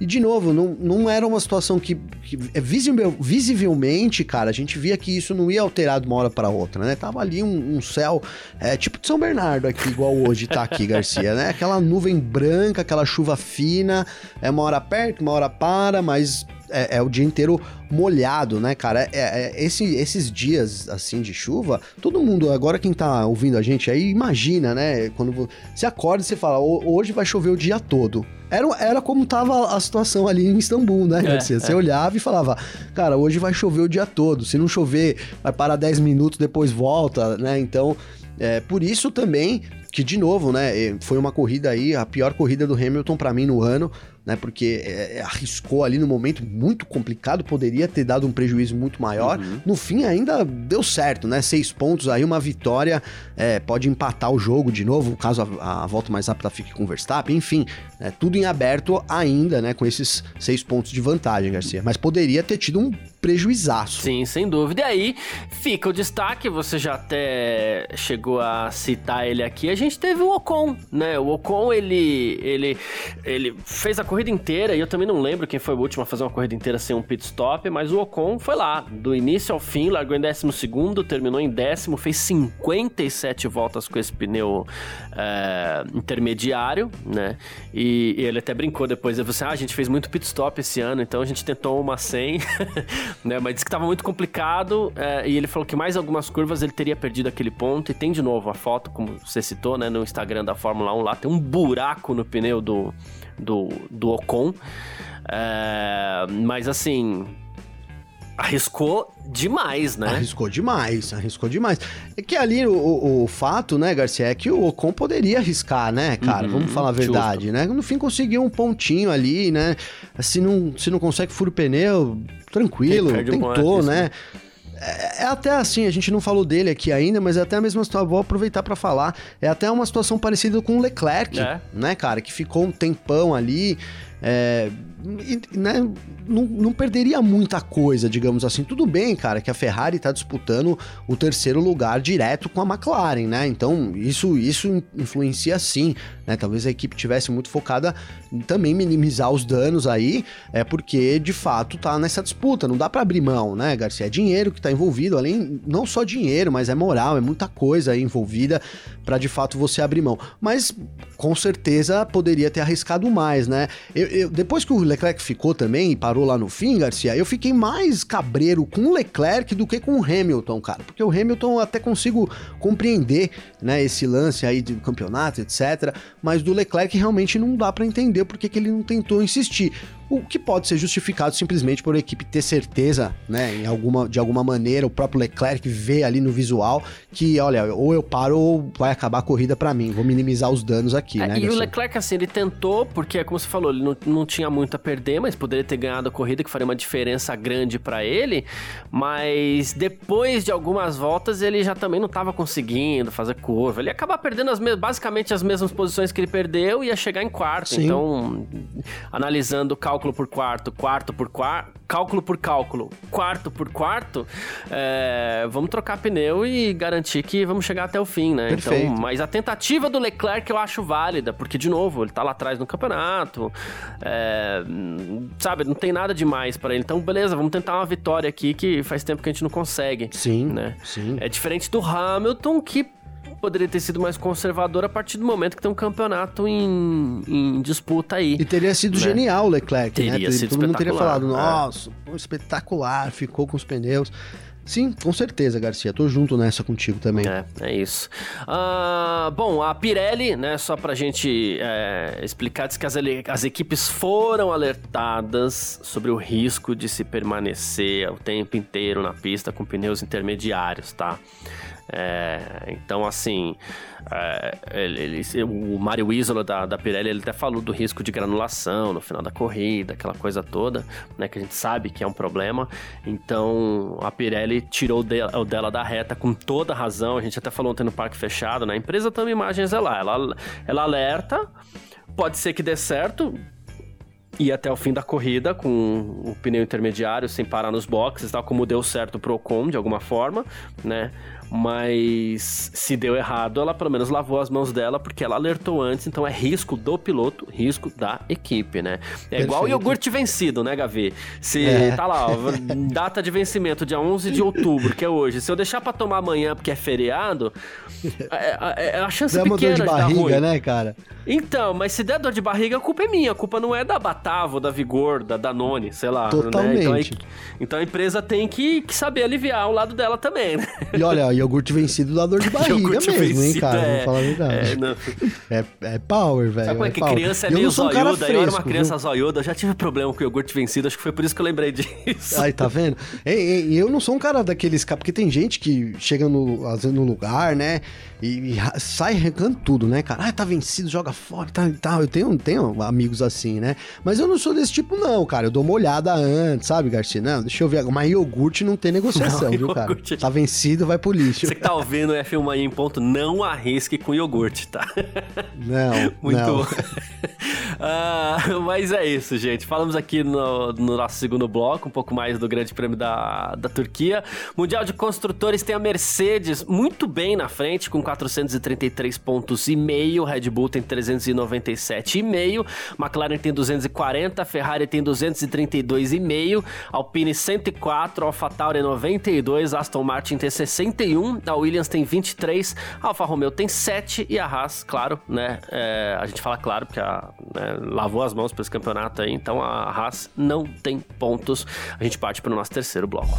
B: e de novo, não, não era uma situação que, que é visível- visivelmente, cara, a gente via que isso não ia alterar de uma hora para outra, né? Tava ali um, um céu, é, tipo de São Bernardo aqui, igual hoje tá aqui, Garcia, né? Aquela nuvem branca, aquela chuva fina, é uma hora perto, uma hora para, mas é, é o dia inteiro molhado, né, cara? É, é- esse- esses dias, assim, de chuva, todo mundo, agora quem tá ouvindo a gente aí, imagina, né? Quando vo- você acorda e você fala, "Ho- hoje vai chover o dia todo. Era, era como tava a situação ali em Istambul, né, Garcia? Você olhava e falava, cara, hoje vai chover o dia todo. Se não chover, vai parar 10 minutos, depois volta, né? Então, é, por isso também que, de novo, né, foi uma corrida aí, a pior corrida do Hamilton pra mim no ano, né, porque eh, arriscou ali no momento muito complicado, poderia ter dado um prejuízo muito maior. No fim, ainda deu certo, né? Seis pontos aí, uma vitória, eh, pode empatar o jogo de novo, caso a, a volta mais rápida fique com o Verstappen, enfim, é, tudo em aberto ainda, né, com esses seis pontos de vantagem, Garcia. Mas poderia ter tido um prejuizaço.
A: Sim, sem dúvida. E aí fica o destaque, você já até chegou a citar ele aqui. A gente teve o Ocon, né? O Ocon, ele, ele, ele fez a corrida inteira, e eu também não lembro quem foi o último a fazer uma corrida inteira sem um pit stop, mas o Ocon foi lá, do início ao fim, largou em 12 segundo, terminou em décimo, fez 57 voltas com esse pneu é, intermediário, né? E, e, ele até brincou depois, ele falou assim, ah, a gente fez muito pit stop esse ano, então a gente tentou uma 100, <laughs> né? Mas disse que tava muito complicado, é, e ele falou que mais algumas curvas ele teria perdido aquele ponto, e tem de novo a foto, como você citou, né, no Instagram da Fórmula 1 lá, tem um buraco no pneu do, do, do Ocon. É, mas assim, arriscou demais, né?
B: Arriscou demais, arriscou demais. É que ali o, o, o, fato, né, Garcia, é que o Ocon poderia arriscar, né, cara? Uhum, Vamos falar a verdade, justo. né? No fim conseguiu um pontinho ali, né? Se não, se não consegue furo pneu, tranquilo, tentou, um né? É, é, até assim, a gente não falou dele aqui ainda, mas é até a mesma situação. Vou aproveitar para falar. É até uma situação parecida com o Leclerc, é. né, cara? Que ficou um tempão ali. É, né, não, não, perderia muita coisa, digamos assim. Tudo bem, cara, que a Ferrari está disputando o terceiro lugar direto com a McLaren, né? Então, isso, isso influencia sim, né? Talvez a equipe tivesse muito focada em também minimizar os danos aí, é porque de fato tá nessa disputa, não dá para abrir mão, né, Garcia? É dinheiro que tá envolvido, além não só dinheiro, mas é moral, é muita coisa aí envolvida para de fato você abrir mão. Mas com certeza poderia ter arriscado mais, né? Eu, eu, depois que o Leclerc ficou também e parou lá no fim, Garcia, eu fiquei mais cabreiro com o Leclerc do que com o Hamilton, cara. Porque o Hamilton até consigo compreender, né, esse lance aí do campeonato, etc. Mas do Leclerc realmente não dá para entender porque que ele não tentou insistir o que pode ser justificado simplesmente por a equipe ter certeza, né, em alguma, de alguma maneira, o próprio Leclerc vê ali no visual que, olha, ou eu paro ou vai acabar a corrida para mim, vou minimizar os danos aqui, é, né?
A: E o Leclerc, assim, ele tentou, porque, como você falou, ele não, não tinha muito a perder, mas poderia ter ganhado a corrida, que faria uma diferença grande para ele, mas depois de algumas voltas ele já também não estava conseguindo fazer curva, ele ia acabar perdendo as basicamente as mesmas posições que ele perdeu e ia chegar em quarto, Sim. então, analisando o cálculo cálculo por quarto, quarto por quarto, cálculo por cálculo, quarto por quarto, é, vamos trocar pneu e garantir que vamos chegar até o fim, né? Então, Perfeito. Então, mas a tentativa do Leclerc eu acho válida, porque, de novo, ele tá lá atrás no campeonato, é, sabe, não tem nada demais para ele. Então, beleza, vamos tentar uma vitória aqui que faz tempo que a gente não consegue.
B: Sim,
A: né?
B: sim.
A: É diferente do Hamilton, que poderia ter sido mais conservador a partir do momento que tem um campeonato em, em disputa aí.
B: E teria sido né? genial o Leclerc,
A: né? teria
B: né?
A: Sido
B: Todo mundo teria falado, nossa, é. espetacular, ficou com os pneus. Sim, com certeza, Garcia. Tô junto nessa contigo também.
A: É, é isso. Uh, bom, a Pirelli, né, só pra gente é, explicar, diz que as, as equipes foram alertadas sobre o risco de se permanecer o tempo inteiro na pista com pneus intermediários, tá? É, então, assim, é, ele, ele, o Mário Isola da, da Pirelli ele até falou do risco de granulação no final da corrida, aquela coisa toda, né? Que a gente sabe que é um problema. Então, a Pirelli tirou o dela, o dela da reta com toda razão. A gente até falou ontem no parque fechado, né? A empresa também imagens é lá. Ela, ela alerta, pode ser que dê certo, ir até o fim da corrida com o pneu intermediário sem parar nos boxes, tal como deu certo pro Ocon de alguma forma, né? Mas se deu errado, ela pelo menos lavou as mãos dela porque ela alertou antes, então é risco do piloto, risco da equipe, né? É Perfeito. igual o iogurte vencido, né, Gavi? Se é. tá lá, ó, data de vencimento dia 11 de outubro, que é hoje. Se eu deixar para tomar amanhã porque é feriado, é, é, é a chance Dá pequena
B: dor de barriga, né, cara?
A: Então, mas se der dor de barriga, a culpa é minha, a culpa não é da Batavo, da Vigor, da Danone, sei lá.
B: Totalmente.
A: Né? Então, então, a empresa tem que, que saber aliviar o lado dela também, né?
B: E olha, iogurte vencido dá dor de <laughs> barriga mesmo, vencido, hein, cara? É, Vamos falar a verdade. É, é, é power, velho.
A: Sabe como é,
B: é
A: que power. criança é meio zoiuda? eu era uma criança viu? zoiuda, eu já tive problema com iogurte vencido, acho que foi por isso que eu lembrei <laughs> disso.
B: Aí, tá vendo? E, eu não sou um cara daqueles... Porque tem gente que chega no, no lugar, né? E, e sai arrancando tudo, né, cara? Ah, tá vencido, joga fora e tal e tal. Eu tenho, tenho amigos assim, né? Mas eu não sou desse tipo, não, cara. Eu dou uma olhada antes, sabe, Garcia? Não, deixa eu ver. Mas iogurte não tem <laughs> negociação, não, viu, cara? Tá vencido, vai pro lixo.
A: Você que tá ouvindo é filmar em ponto, não arrisque com iogurte, tá?
B: Não, <laughs> Muito não. bom.
A: Uh, <laughs> mas é isso, gente. Falamos aqui no, no, nosso segundo bloco, um pouco mais do Grande Prêmio da, da Turquia. Mundial de Construtores tem a Mercedes muito bem na frente, com 433 pontos e meio. Red Bull tem 397,5. McLaren tem 240. Ferrari tem 232,5. Alpine 104. AlphaTauri 92. Aston Martin tem 61. A Williams tem 23. A Alfa Romeo tem 7. E a Haas, claro, né? É, a gente fala claro porque a, né, lavou as mãos para esse campeonato aí. Então a Haas não tem pontos. A gente parte para o nosso terceiro bloco.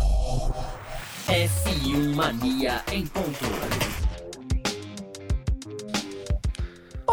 C: F1 Mania em ponto.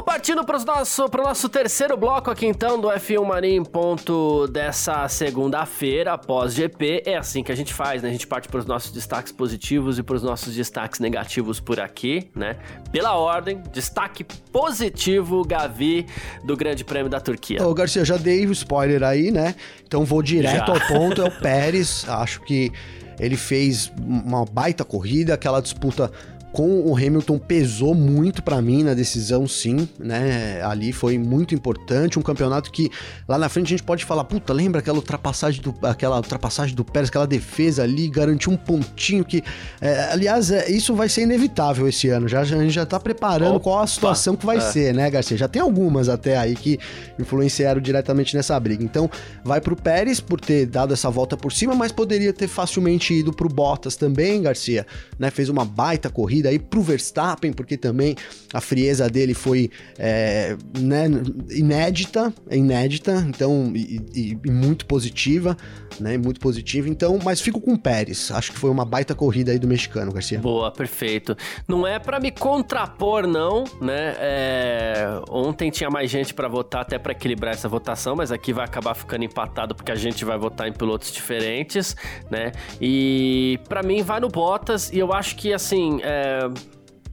A: Bom, partindo para o nosso, nosso terceiro bloco aqui então do F1 Mania em ponto dessa segunda-feira, após GP. É assim que a gente faz, né? A gente parte para os nossos destaques positivos e para os nossos destaques negativos por aqui, né? Pela ordem, destaque positivo, Gavi, do Grande Prêmio da Turquia.
B: Ô, Garcia, já dei o spoiler aí, né? Então vou direto já. ao ponto, é o Pérez. Acho que ele fez uma baita corrida, aquela disputa com o Hamilton pesou muito para mim na decisão, sim, né? Ali foi muito importante, um campeonato que lá na frente a gente pode falar, puta, lembra aquela ultrapassagem do, aquela ultrapassagem do Pérez, aquela defesa ali, garantiu um pontinho que, é, aliás, é, isso vai ser inevitável esse ano. Já, a gente já tá preparando Opa, qual a situação que vai é. ser, né, Garcia? Já tem algumas até aí que influenciaram diretamente nessa briga. Então, vai pro Pérez por ter dado essa volta por cima, mas poderia ter facilmente ido pro Bottas também, Garcia, né? Fez uma baita corrida corrida aí pro Verstappen, porque também a frieza dele foi é, né, inédita, inédita, então, e, e, e, muito positiva, né, muito positiva, então, mas fico com o Pérez, acho que foi uma baita corrida aí do mexicano, Garcia.
A: Boa, perfeito. Não é para me contrapor, não, né, é, ontem tinha mais gente para votar, até para equilibrar essa votação, mas aqui vai acabar ficando empatado, porque a gente vai votar em pilotos diferentes, né, e para mim vai no Bottas, e eu acho que, assim, é,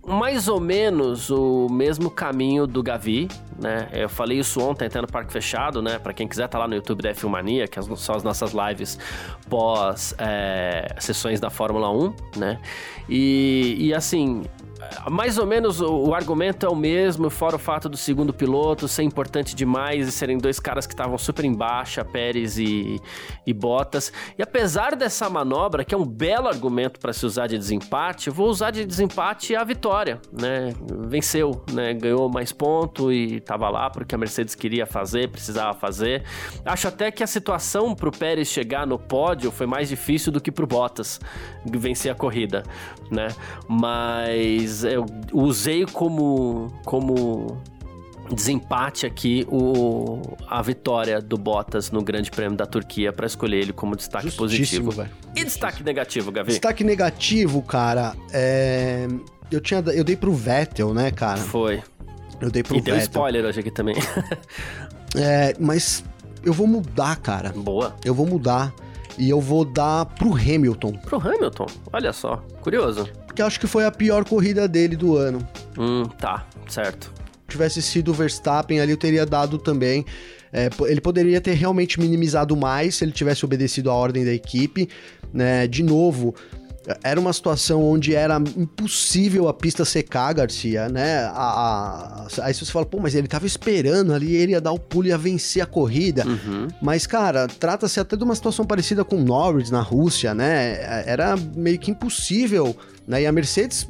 A: mais ou menos o mesmo caminho do Gavi, né? Eu falei isso ontem até no Parque Fechado, né? Para quem quiser tá lá no YouTube da F1 Mania, que são as nossas lives pós é, sessões da Fórmula 1, né? E, e assim, mais ou menos o, o, argumento é o mesmo, fora o fato do segundo piloto ser importante demais e serem dois caras que estavam super em baixa, Pérez e, e Bottas. E apesar dessa manobra, que é um belo argumento para se usar de desempate, eu vou usar de desempate a vitória, né? Venceu, né? Ganhou mais ponto e estava lá porque a Mercedes queria fazer, precisava fazer. Acho até que a situação para o Pérez chegar no pódio foi mais difícil do que para o Bottas vencer a corrida, né? Mas mas eu usei como, como desempate aqui o, a vitória do Bottas no Grande Prêmio da Turquia para escolher ele como destaque positivo. Véio. E destaque negativo, Gavi?
B: Destaque negativo, cara, é... eu tinha eu dei pro Vettel, né, cara?
A: Foi.
B: Eu dei pro
A: e
B: Vettel.
A: E deu spoiler hoje aqui também.
B: é, mas eu vou mudar, cara.
A: Boa.
B: Eu vou mudar e eu vou dar pro Hamilton.
A: Pro Hamilton? Olha só, curioso
B: porque acho que foi a pior corrida dele do ano.
A: Hum, tá, certo.
B: Se tivesse sido o Verstappen ali, eu teria dado também. É, ele poderia ter realmente minimizado mais se ele tivesse obedecido a ordem da equipe. Né? De novo, era uma situação onde era impossível a pista secar, Garcia, né? A, a, aí você fala, pô, mas ele tava esperando ali, ele ia dar o pulo e ia vencer a corrida. Uhum. Mas, cara, trata-se até de uma situação parecida com Norris na Rússia, né? Era meio que impossível, né? E a Mercedes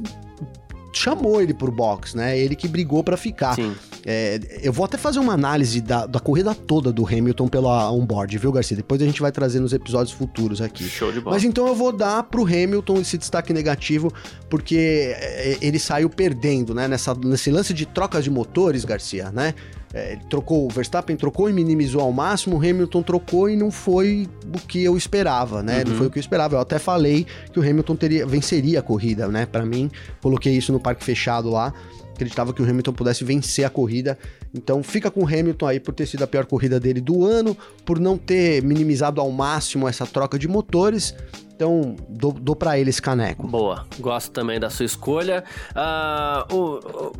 B: chamou ele pro box, né? Ele que brigou para ficar. Sim. É, eu vou até fazer uma análise da, da corrida toda do Hamilton pela onboard, viu, Garcia? Depois a gente vai trazer nos episódios futuros aqui.
A: Show de bola.
B: Mas então eu vou dar pro Hamilton esse destaque negativo, porque é, ele saiu perdendo, né? Nessa, nesse lance de trocas de motores, Garcia, né? É, ele trocou, o Verstappen trocou e minimizou ao máximo, o Hamilton trocou e não foi o que eu esperava, né? Uhum. Não foi o que eu esperava. Eu até falei que o Hamilton teria, venceria a corrida, né? Para mim, coloquei isso no parque fechado lá. Acreditava que o Hamilton pudesse vencer a corrida. Então fica com o Hamilton aí por ter sido a pior corrida dele do ano, por não ter minimizado ao máximo essa troca de motores. Então, dou, dou para ele esse caneco.
A: Boa, gosto também da sua escolha. Uh, o, o,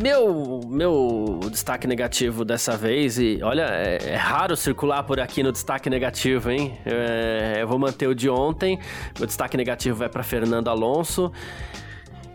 A: meu, meu destaque negativo dessa vez, e olha, é, é raro circular por aqui no destaque negativo, hein? É, eu vou manter o de ontem. Meu destaque negativo vai para Fernando Alonso.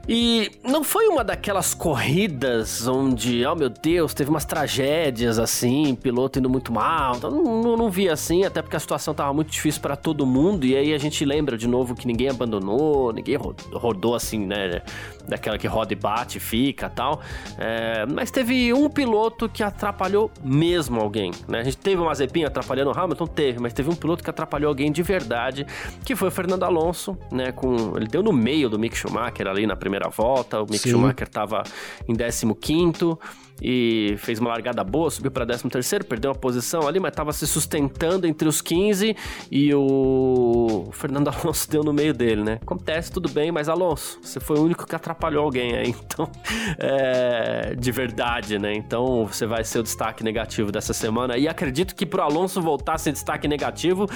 A: E não foi uma daquelas corridas onde, oh meu Deus, teve umas tragédias assim, piloto indo muito mal. Então, não, não, vi assim, até porque a situação tava muito difícil para todo mundo. E aí a gente lembra de novo que ninguém abandonou, ninguém rodou assim, né? Daquela que roda e bate, fica tal. É, mas teve um piloto que atrapalhou mesmo alguém, né? A gente teve uma zepinha atrapalhando o Hamilton, teve, mas teve um piloto que atrapalhou alguém de verdade, que foi o Fernando Alonso, né? Com, ele deu no meio do Mick Schumacher ali na primeira volta, o Mick Sim. Schumacher tava em 15 quinto e fez uma largada boa, subiu para 13 terceiro, perdeu uma posição ali, mas estava se sustentando entre os 15 e o Fernando <laughs> Alonso deu no meio dele, né? Acontece, tudo bem, mas Alonso, você foi o único que atrapalhou alguém aí, <laughs> então, é, de verdade, né? Então, você vai ser o destaque negativo dessa semana e acredito que pro Alonso voltar a ser destaque negativo,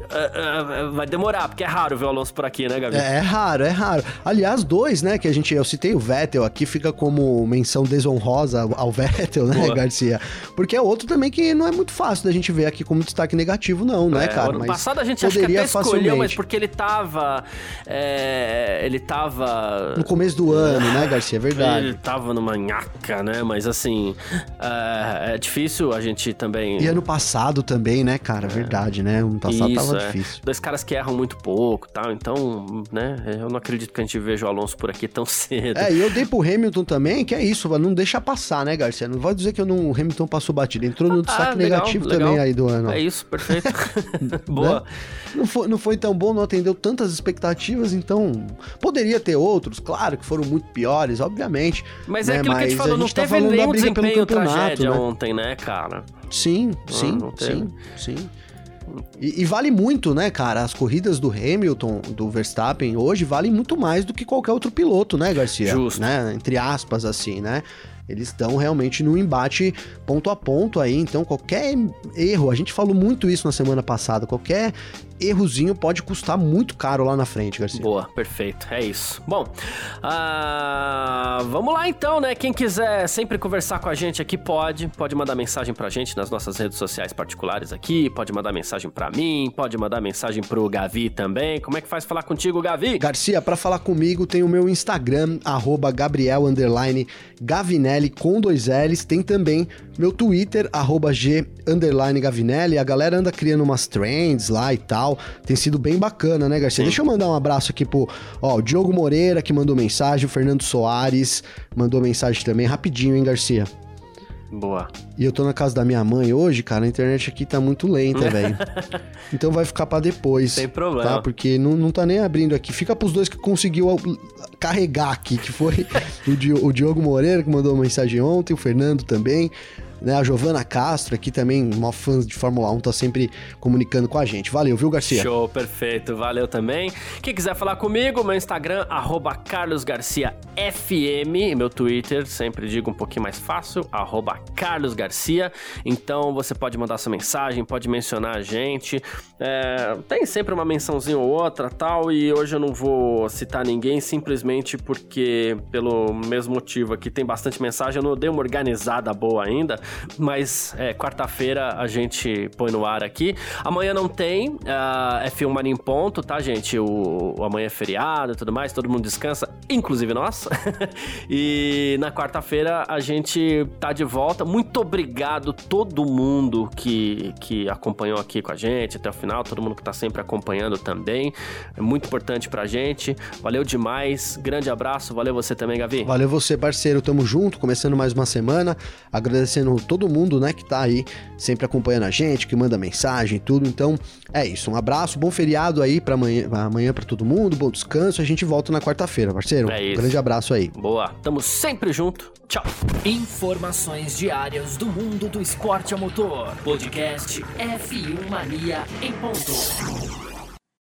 A: uh, uh, vai demorar, porque é raro ver o Alonso por aqui, né, Gabi?
B: É, é, raro, é raro. Aliás, dois, né, que a gente, eu citei o Vettel aqui, fica como menção desonrosa ao Vettel, né, Boa. Garcia? Porque é outro também que não é muito fácil da gente ver aqui como destaque negativo, não, né, é, cara?
A: Ano mas passado a gente acho que até escolheu, mas porque ele tava. É, ele tava.
B: No começo do ano, né, Garcia? É verdade.
A: Ele tava numa nhaca, né? Mas assim. É, é difícil a gente também.
B: E ano passado também, né, cara? É. Verdade, né? Ano passado Isso, tava é. difícil.
A: Dois caras que erram muito pouco tal. Então, né? Eu não acredito que a gente veja o Alonso por aqui tão <laughs> cedo.
B: É, e eu dei pro Hamilton também, que é isso, não deixa passar, né, Garcia? Não vai dizer que eu não, o Hamilton passou batido. Entrou no ah, destaque legal, negativo legal. também aí do ano.
A: É isso, perfeito. <laughs> <laughs> Boa. Né?
B: Não, foi, não foi tão bom, não atendeu tantas expectativas, então poderia ter outros, claro, que foram muito piores, obviamente.
A: Mas é né? é aquilo Mas que a gente falou, a gente não tá teve nenhum desempenho tragédia né? ontem, né, cara?
B: Sim, sim, não, não sim, sim. E, e, vale muito, né, cara? As corridas do Hamilton, do Verstappen, hoje valem muito mais do que qualquer outro piloto, né, Garcia?
A: Justo.
B: Né? Entre aspas, assim, né? Eles estão realmente no embate ponto a ponto aí, então qualquer erro, a gente falou muito isso na semana passada, qualquer errozinho pode custar muito caro lá na frente, Garcia.
A: Boa, perfeito, é isso. Bom, uh, vamos lá então, né? Quem quiser sempre conversar com a gente aqui pode, pode mandar mensagem pra gente nas nossas redes sociais particulares aqui, pode mandar mensagem pra mim, pode mandar mensagem pro Gavi também. Como é que faz falar contigo, Gavi?
B: Garcia, para falar comigo tem o meu Instagram, arroba Gabriel Gavinelli com dois L's, tem também meu Twitter, arroba G Gavinelli. A galera anda criando umas trends lá e tal tal. Tem sido bem bacana, né, Garcia? Sim. Deixa eu mandar um abraço aqui pro ó, o Diogo Moreira, que mandou mensagem, o Fernando Soares mandou mensagem também, rapidinho, hein, Garcia?
A: Boa.
B: E eu tô na casa da minha mãe hoje, cara, a internet aqui tá muito lenta, <laughs> velho. Então vai ficar para depois.
A: Sem problema.
B: Tá? Porque não, não tá nem abrindo aqui. Fica pros dois que conseguiu carregar aqui, que foi <laughs> o Diogo Moreira, que mandou mensagem ontem, o Fernando também. Né? A Giovana Castro aqui também, uma fã de Fórmula 1, tá sempre comunicando com a gente. Valeu, viu, Garcia?
A: Show, perfeito. Valeu também. Quem quiser falar comigo, meu Instagram, arroba carlosgarciafm. Meu Twitter, sempre digo um pouquinho mais fácil, arroba carlosgarcia. Então, você pode mandar sua mensagem, pode mencionar a gente. É, tem sempre uma mençãozinha ou outra, tal, e hoje eu não vou citar ninguém, simplesmente porque, pelo mesmo motivo aqui, tem bastante mensagem, eu não dei uma organizada boa ainda, mas é, quarta-feira a gente põe no ar aqui. Amanhã não tem, uh, é Filmar em ponto, tá, gente? O, o, amanhã é feriado e tudo mais, todo mundo descansa, inclusive nós. <laughs> e na quarta-feira a gente tá de volta. Muito obrigado todo mundo que, que acompanhou aqui com a gente até o final, todo mundo que tá sempre acompanhando também. É muito importante pra gente. Valeu demais. Grande abraço. Valeu você também, Gavi.
B: Valeu você, parceiro. Tamo junto, começando mais uma semana. Agradecendo todo mundo, né, que tá aí sempre acompanhando a gente, que manda mensagem e tudo. Então, é isso. Um abraço, bom feriado aí para amanhã, amanhã para todo mundo, bom descanso. A gente volta na quarta-feira, parceiro.
A: É isso.
B: Um grande abraço aí.
A: Boa. Tamo sempre junto. Tchau.
C: Informações diárias do mundo do esporte a motor. Podcast F1 Mania em ponto.